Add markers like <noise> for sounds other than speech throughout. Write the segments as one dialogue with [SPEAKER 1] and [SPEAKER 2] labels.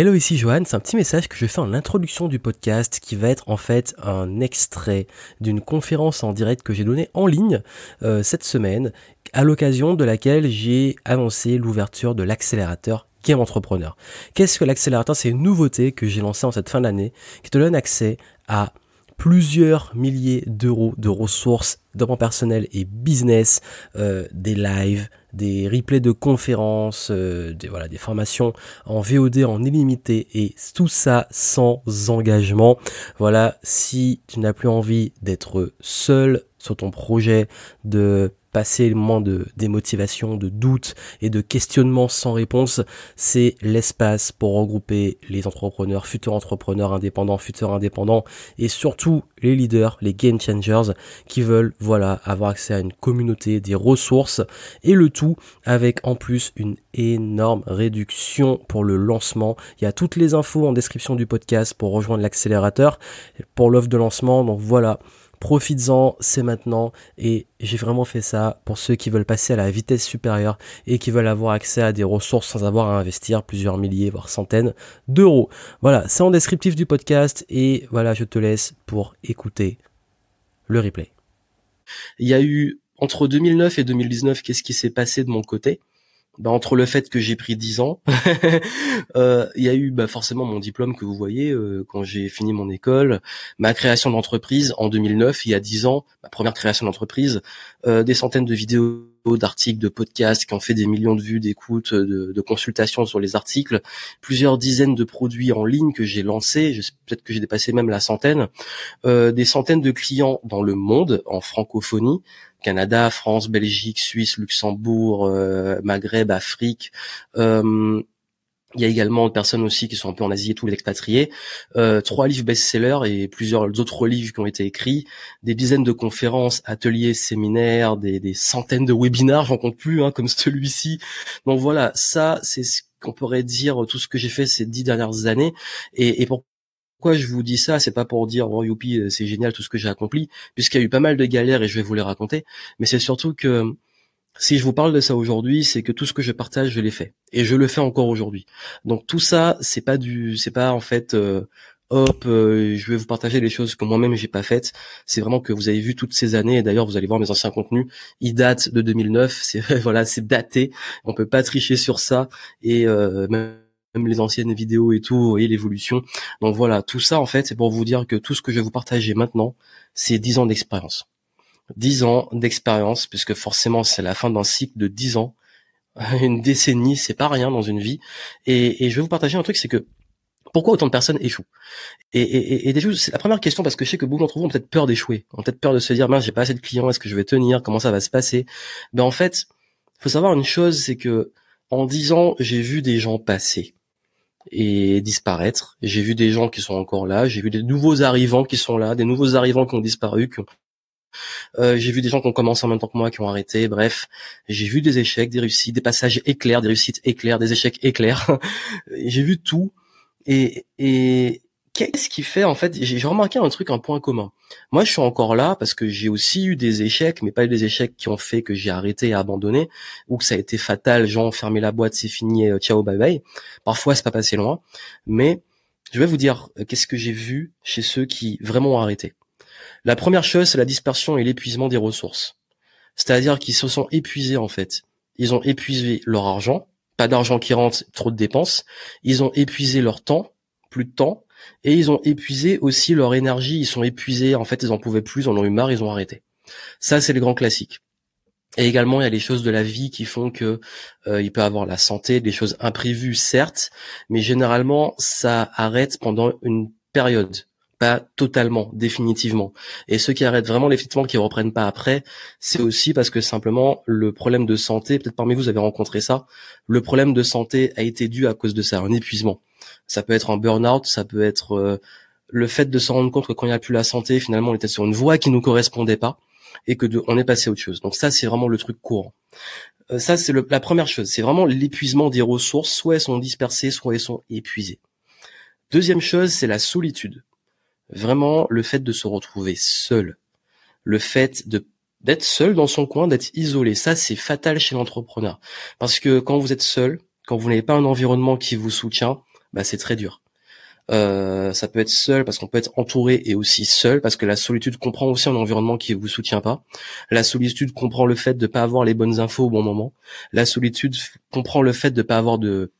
[SPEAKER 1] Hello, ici Johan. C'est un petit message que je fais en introduction du podcast qui va être en fait un extrait d'une conférence en direct que j'ai donnée en ligne euh, cette semaine, à l'occasion de laquelle j'ai annoncé l'ouverture de l'accélérateur Game Entrepreneur. Qu'est-ce que l'accélérateur? C'est une nouveauté que j'ai lancée en cette fin d'année qui te donne accès à plusieurs milliers d'euros de ressources mon personnel et business, euh, des lives, des replays de conférences, euh, des, voilà, des formations en VOD en illimité et tout ça sans engagement. Voilà, si tu n'as plus envie d'être seul sur ton projet, de passer le moment de démotivation, de doute et de questionnement sans réponse, c'est l'espace pour regrouper les entrepreneurs, futurs entrepreneurs indépendants, futurs indépendants et surtout les leaders, les game changers qui veulent voilà avoir accès à une communauté, des ressources et le tout avec en plus une énorme réduction pour le lancement. Il y a toutes les infos en description du podcast pour rejoindre l'accélérateur pour l'offre de lancement. Donc voilà, Profites-en, c'est maintenant. Et j'ai vraiment fait ça pour ceux qui veulent passer à la vitesse supérieure et qui veulent avoir accès à des ressources sans avoir à investir plusieurs milliers, voire centaines d'euros. Voilà, c'est en descriptif du podcast. Et voilà, je te laisse pour écouter le replay. Il y a eu entre 2009 et 2019, qu'est-ce qui s'est passé de mon côté? Bah, entre le fait que j'ai pris 10 ans, <laughs> euh, il y a eu bah, forcément mon diplôme que vous voyez euh, quand j'ai fini mon école, ma création d'entreprise en 2009, il y a 10 ans, ma première création d'entreprise, euh, des centaines de vidéos, d'articles, de podcasts qui ont fait des millions de vues, d'écoutes, de, de, consultations sur les articles, plusieurs dizaines de produits en ligne que j'ai lancés, peut-être que j'ai dépassé même la centaine, des centaines de clients dans le monde en francophonie, Canada, France, Belgique, Suisse, Luxembourg, euh, Maghreb, Afrique. Euh, il y a également des personnes aussi qui sont un peu en Asie et tous les expatriés. Euh, trois livres best-sellers et plusieurs autres livres qui ont été écrits, des dizaines de conférences, ateliers, séminaires, des, centaines de webinars, j'en compte plus, hein, comme celui-ci. Donc voilà, ça c'est ce qu'on pourrait dire tout ce que j'ai fait ces dix dernières années. Et, et pour pourquoi je vous dis ça C'est pas pour dire oh youpi euh, c'est génial tout ce que j'ai accompli, puisqu'il y a eu pas mal de galères et je vais vous les raconter. Mais c'est surtout que si je vous parle de ça aujourd'hui, c'est que tout ce que je partage, je l'ai fait et je le fais encore aujourd'hui. Donc tout ça, c'est pas du, c'est pas en fait euh, hop, euh, je vais vous partager les choses que moi-même j'ai pas faites. C'est vraiment que vous avez vu toutes ces années. Et d'ailleurs, vous allez voir mes anciens contenus. Ils datent de 2009. <laughs> C'est voilà, c'est daté. On peut pas tricher sur ça. Et même même les anciennes vidéos et tout, et l'évolution. Donc voilà, tout ça en fait, c'est pour vous dire que tout ce que je vais vous partager maintenant, c'est 10 ans d'expérience. 10 ans d'expérience, puisque forcément c'est la fin d'un cycle de 10 ans. <laughs> Une décennie, c'est pas rien dans une vie. Et, et je vais vous partager un truc, c'est que pourquoi autant de personnes échouent? Et, et, et déjà, c'est la première question parce que je sais que beaucoup d'entre vous ont peut-être peur d'échouer, ont peut-être peur de se dire mince, j'ai pas assez de clients, est-ce que je vais tenir Comment ça va se passer? Ben en fait, faut savoir une chose, c'est que en 10 ans, j'ai vu des gens passer et disparaître. J'ai vu des gens qui sont encore là, j'ai vu des nouveaux arrivants qui sont là, des nouveaux arrivants qui ont disparu. Euh, j'ai vu des gens qui ont commencé en même temps que moi, qui ont arrêté. Bref, j'ai vu des échecs, des réussites, des passages éclairs, des réussites éclairs, des échecs éclairs. <laughs> j'ai vu tout. Et, et, qu'est-ce qui fait en fait J'ai remarqué un truc, un point commun. Moi, je suis encore là parce que j'ai aussi eu des échecs, mais pas eu des échecs qui ont fait que j'ai arrêté et abandonné, ou que ça a été fatal, genre fermer la boîte, c'est fini, euh, ciao, bye bye. Parfois, c'est pas passé loin, mais je vais vous dire euh, qu'est-ce que j'ai vu chez ceux qui vraiment ont arrêté. La première chose, c'est la dispersion et l'épuisement des ressources. C'est-à-dire qu'ils se sont épuisés en fait. Ils ont épuisé leur argent, pas d'argent qui rentre, trop de dépenses. Ils ont épuisé leur temps, plus de temps et ils ont épuisé aussi leur énergie, ils sont épuisés, en fait ils en pouvaient plus, ils en ont eu marre, ils ont arrêté. Ça c'est le grand classique. Et également, il y a les choses de la vie qui font que euh, il peut avoir la santé, des choses imprévues, certes, mais généralement, ça arrête pendant une période, pas totalement, définitivement. Et ceux qui arrêtent vraiment définitivement, qui reprennent pas après, c'est aussi parce que simplement le problème de santé, peut-être parmi vous, vous avez rencontré ça, le problème de santé a été dû à cause de ça, un épuisement. Ça peut être un burn-out, ça peut être euh, le fait de se rendre compte que quand il n'y a plus la santé, finalement, on était sur une voie qui nous correspondait pas et que on est passé à autre chose. Donc ça, c'est vraiment le truc courant. Euh, ça, c'est la première chose. C'est vraiment l'épuisement des ressources. Soit elles sont dispersées, soit elles sont épuisées. Deuxième chose, c'est la solitude. Vraiment, le fait de se retrouver seul. Le fait d'être seul dans son coin, d'être isolé. Ça, c'est fatal chez l'entrepreneur. Parce que quand vous êtes seul, quand vous n'avez pas un environnement qui vous soutient, bah c'est très dur. Euh, ça peut être seul parce qu'on peut être entouré et aussi seul parce que la solitude comprend aussi un environnement qui vous soutient pas. La solitude comprend le fait de pas avoir les bonnes infos au bon moment. La solitude comprend le fait de pas avoir de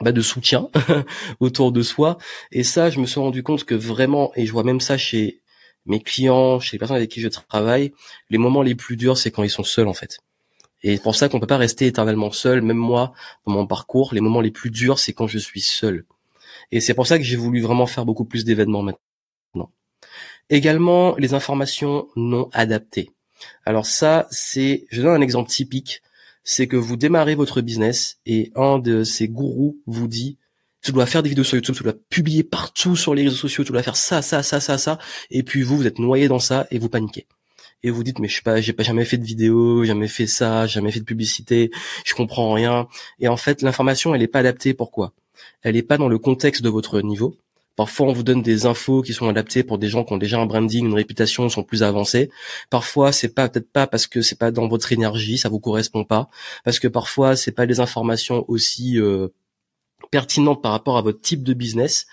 [SPEAKER 1] bah, de soutien <laughs> autour de soi. Et ça, je me suis rendu compte que vraiment, et je vois même ça chez mes clients, chez les personnes avec qui je travaille, les moments les plus durs, c'est quand ils sont seuls en fait. Et c'est pour ça qu'on peut pas rester éternellement seul. Même moi, dans mon parcours, les moments les plus durs, c'est quand je suis seul. Et c'est pour ça que j'ai voulu vraiment faire beaucoup plus d'événements maintenant. Également, les informations non adaptées. Alors ça, c'est, je donne un exemple typique, c'est que vous démarrez votre business et un de ces gourous vous dit, tu dois faire des vidéos sur YouTube, tu dois publier partout sur les réseaux sociaux, tu dois faire ça, ça, ça, ça, ça, et puis vous, vous êtes noyé dans ça et vous paniquez. Et vous dites mais je sais pas, j'ai pas jamais fait de vidéo, jamais fait ça, jamais fait de publicité, je comprends rien. Et en fait, l'information elle est pas adaptée. Pourquoi? Elle n'est pas dans le contexte de votre niveau. Parfois, on vous donne des infos qui sont adaptées pour des gens qui ont déjà un branding, une réputation, sont plus avancés. Parfois, c'est pas peut-être pas parce que c'est pas dans votre énergie, ça vous correspond pas, parce que parfois, c'est pas des informations aussi euh, pertinentes par rapport à votre type de business.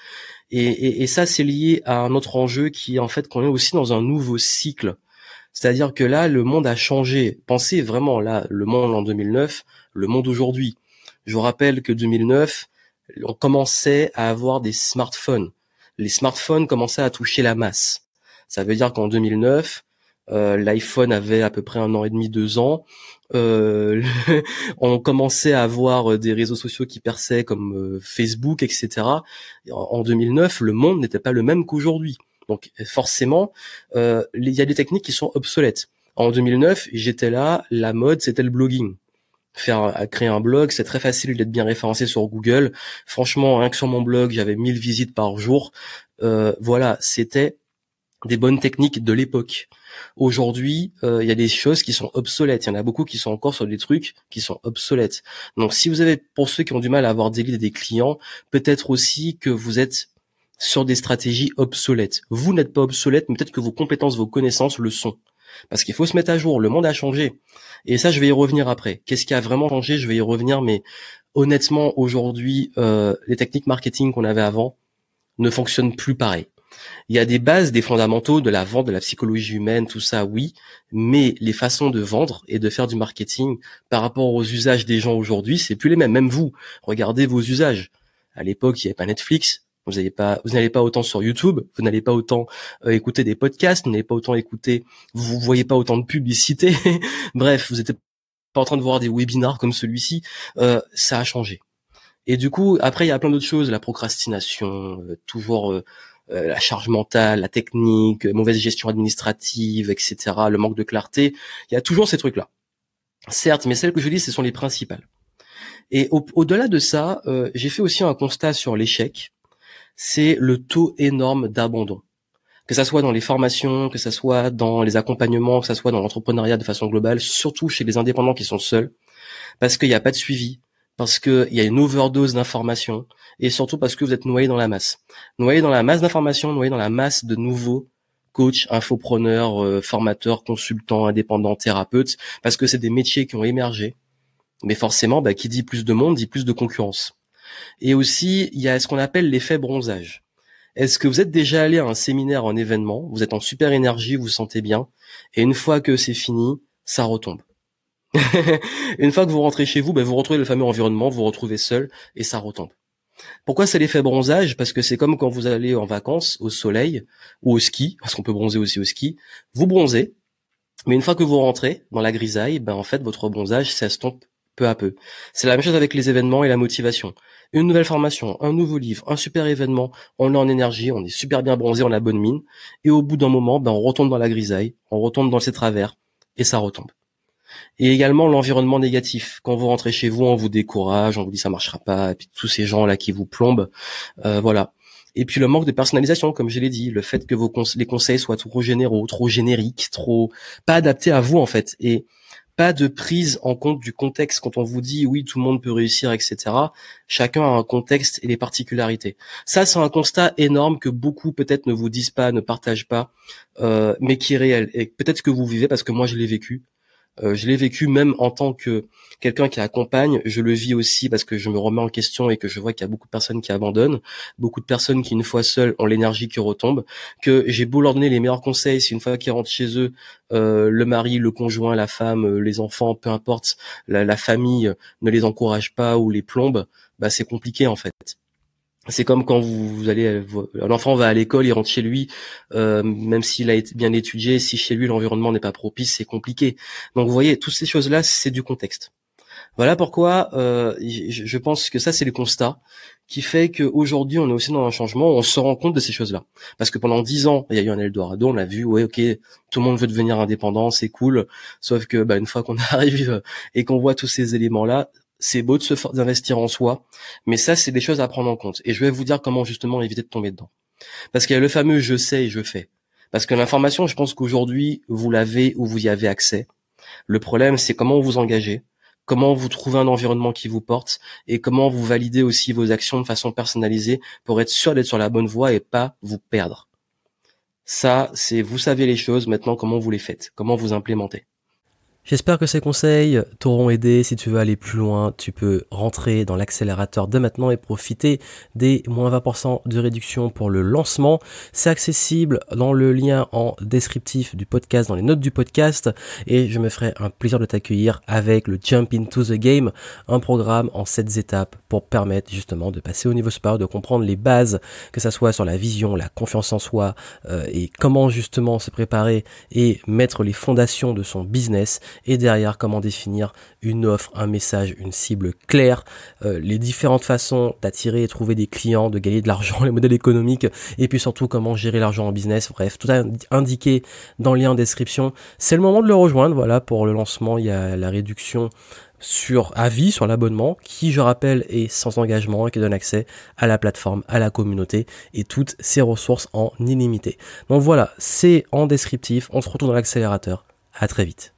[SPEAKER 1] Et, et ça, c'est lié à un autre enjeu qui est en fait qu'on est aussi dans un nouveau cycle. C'est-à-dire que là, le monde a changé. Pensez vraiment là, le monde en 2009, le monde aujourd'hui. Je vous rappelle que 2009, on commençait à avoir des smartphones. Les smartphones commençaient à toucher la masse. Ça veut dire qu'en 2009, euh, l'iPhone avait à peu près un an et demi, deux ans. Euh, <laughs> on commençait à avoir euh, des réseaux sociaux qui perçaient comme Facebook, etc. En, 2009, le monde n'était pas le même qu'aujourd'hui. Donc forcément, il y a des techniques qui sont obsolètes. En 2009, j'étais là, la mode, c'était le blogging à créer un blog, c'est très facile d'être bien référencé sur Google. Franchement, rien que sur mon blog, j'avais 1000 visites par jour. Euh, voilà, c'était des bonnes techniques de l'époque. Aujourd'hui, euh, il y a des choses qui sont obsolètes. Il y en a beaucoup qui sont encore sur des trucs qui sont obsolètes. Donc, si vous avez, pour ceux qui ont du mal à avoir des leads et des clients, peut-être aussi que vous êtes sur des stratégies obsolètes. Vous n'êtes pas obsolète, mais peut-être que vos compétences, vos connaissances le sont. Parce qu'il faut se mettre à jour. Le monde a changé. Et ça, je vais y revenir après. Qu'est-ce qui a vraiment changé? Je vais y revenir. Mais honnêtement, aujourd'hui, euh, les techniques marketing qu'on avait avant ne fonctionnent plus pareil. Il y a des bases, des fondamentaux de la vente, de la psychologie humaine, tout ça, oui. Mais les façons de vendre et de faire du marketing par rapport aux usages des gens aujourd'hui, c'est plus les mêmes. Même vous, regardez vos usages. À l'époque, il n'y avait pas Netflix, vous n'allez pas, vous n'allez pas autant sur YouTube, vous n'allez pas autant euh, écouter des podcasts, vous n'allez pas autant écouter, vous voyez pas autant de publicité. <laughs> Bref, vous n'êtes pas en train de voir des webinars comme celui-ci. Euh, ça a changé. Et du coup, après, il y a plein d'autres choses, la procrastination, euh, toujours la charge mentale, la technique, mauvaise gestion administrative, etc., le manque de clarté. Il y a toujours ces trucs-là. Certes, mais celles que je dis, ce sont les principales. Et au-delà de ça, j'ai fait aussi un constat sur l'échec c'est le taux énorme d'abandon. Que ça soit dans les formations, que ça soit dans les accompagnements, que ça soit dans l'entrepreneuriat de façon globale, surtout chez les indépendants qui sont seuls, parce qu'il n'y a pas de suivi, parce qu'il y a une overdose d'informations, et surtout parce que vous êtes noyé dans la masse. Noyé dans la masse d'informations, noyé dans la masse de nouveaux coachs, infopreneurs, euh, formateurs, consultants, indépendants, thérapeutes, parce que c'est des métiers qui ont émergé. Mais forcément, bah, qui dit plus de monde dit plus de concurrence. Et aussi, il y a ce qu'on appelle l'effet bronzage. Est-ce que vous êtes déjà allé à un séminaire, un événement, vous êtes en super énergie, vous vous sentez bien, et une fois que c'est fini, ça retombe. <laughs> une fois que vous rentrez chez vous, ben vous retrouvez le fameux environnement, vous vous retrouvez seul, et ça retombe. Pourquoi c'est l'effet bronzage? Parce que c'est comme quand vous allez en vacances au soleil ou au ski, parce qu'on peut bronzer aussi au ski. Vous bronzez, mais une fois que vous rentrez dans la grisaille, ben en fait votre bronzage s'estompe peu à peu. C'est la même chose avec les événements et la motivation une nouvelle formation, un nouveau livre, un super événement, on est en énergie, on est super bien bronzé, on a bonne mine, et au bout d'un moment, ben, on retombe dans la grisaille, on retombe dans ses travers, et ça retombe. Et également l'environnement négatif. Quand vous rentrez chez vous, on vous décourage, on vous dit ça marchera pas, et puis tous ces gens là qui vous plombent, euh, voilà. Et puis le manque de personnalisation, comme je l'ai dit, le fait que vos les conseils soient trop généraux, trop génériques, trop pas adaptés à vous en fait. Et pas de prise en compte du contexte. Quand on vous dit oui tout le monde peut réussir etc chacun a un contexte et des particularités. Ça c'est un constat énorme que beaucoup peut-être ne vous disent pas ne partagent pas euh, mais qui est réel. Et peut-être que vous vivez parce que moi je l'ai vécu je l'ai vécu même en tant que quelqu'un qui accompagne, je le vis aussi parce que je me remets en question et que je vois qu'il y a beaucoup de personnes qui abandonnent, beaucoup de personnes qui une fois seules ont l'énergie qui retombe, que j'ai beau leur donner les meilleurs conseils, si une fois qu'ils rentrent chez eux, euh, le mari, le conjoint, la femme, euh, les enfants, peu importe, la, famille ne les encourage pas ou les plombe, bah c'est compliqué en fait. C'est comme quand vous, allez, l'enfant va à l'école, il rentre chez lui, euh, même s'il a été bien étudié, si chez lui l'environnement n'est pas propice, c'est compliqué. Donc vous voyez, toutes ces choses-là, c'est du contexte. Voilà pourquoi euh, je pense que ça c'est le constat qui fait qu'aujourd'hui on est aussi dans un changement, on se rend compte de ces choses-là. Parce que pendant dix ans, il y a eu un Eldorado, on a vu, ouais, ok, tout le monde veut devenir indépendant, c'est cool. Sauf que bah, une fois qu'on <laughs> arrive et qu'on voit tous ces éléments-là, c'est beau de se d'investir en soi, mais ça c'est des choses à prendre en compte. Et je vais vous dire comment justement éviter de tomber dedans. Parce qu'il y a le fameux je sais et je fais. Parce que l'information, je pense qu'aujourd'hui vous l'avez ou vous y avez accès. Le problème, c'est comment vous engagez, comment vous trouvez un environnement qui vous porte et comment vous validez aussi vos actions de façon personnalisée pour être sûr d'être sur la bonne voie et pas vous perdre. Ça, c'est vous savez les choses, maintenant comment vous les faites, comment vous implémentez.
[SPEAKER 2] J'espère que ces conseils t'auront aidé. Si tu veux aller plus loin, tu peux rentrer dans l'accélérateur de maintenant et profiter des moins 20% de réduction pour le lancement. C'est accessible dans le lien en descriptif du podcast, dans les notes du podcast. Et je me ferai un plaisir de t'accueillir avec le Jump into the Game, un programme en 7 étapes pour permettre justement de passer au niveau supérieur, de comprendre les bases, que ça soit sur la vision, la confiance en soi euh, et comment justement se préparer et mettre les fondations de son business et derrière comment définir une offre, un message, une cible claire, euh, les différentes façons d'attirer et trouver des clients, de gagner de l'argent, <laughs> les modèles économiques et puis surtout comment gérer l'argent en business. Bref, tout indiqué dans le lien en description. C'est le moment de le rejoindre. Voilà, pour le lancement, il y a la réduction sur avis sur l'abonnement qui je rappelle est sans engagement et qui donne accès à la plateforme, à la communauté et toutes ces ressources en illimité. Donc voilà, c'est en descriptif, on se retrouve dans l'accélérateur. À très vite.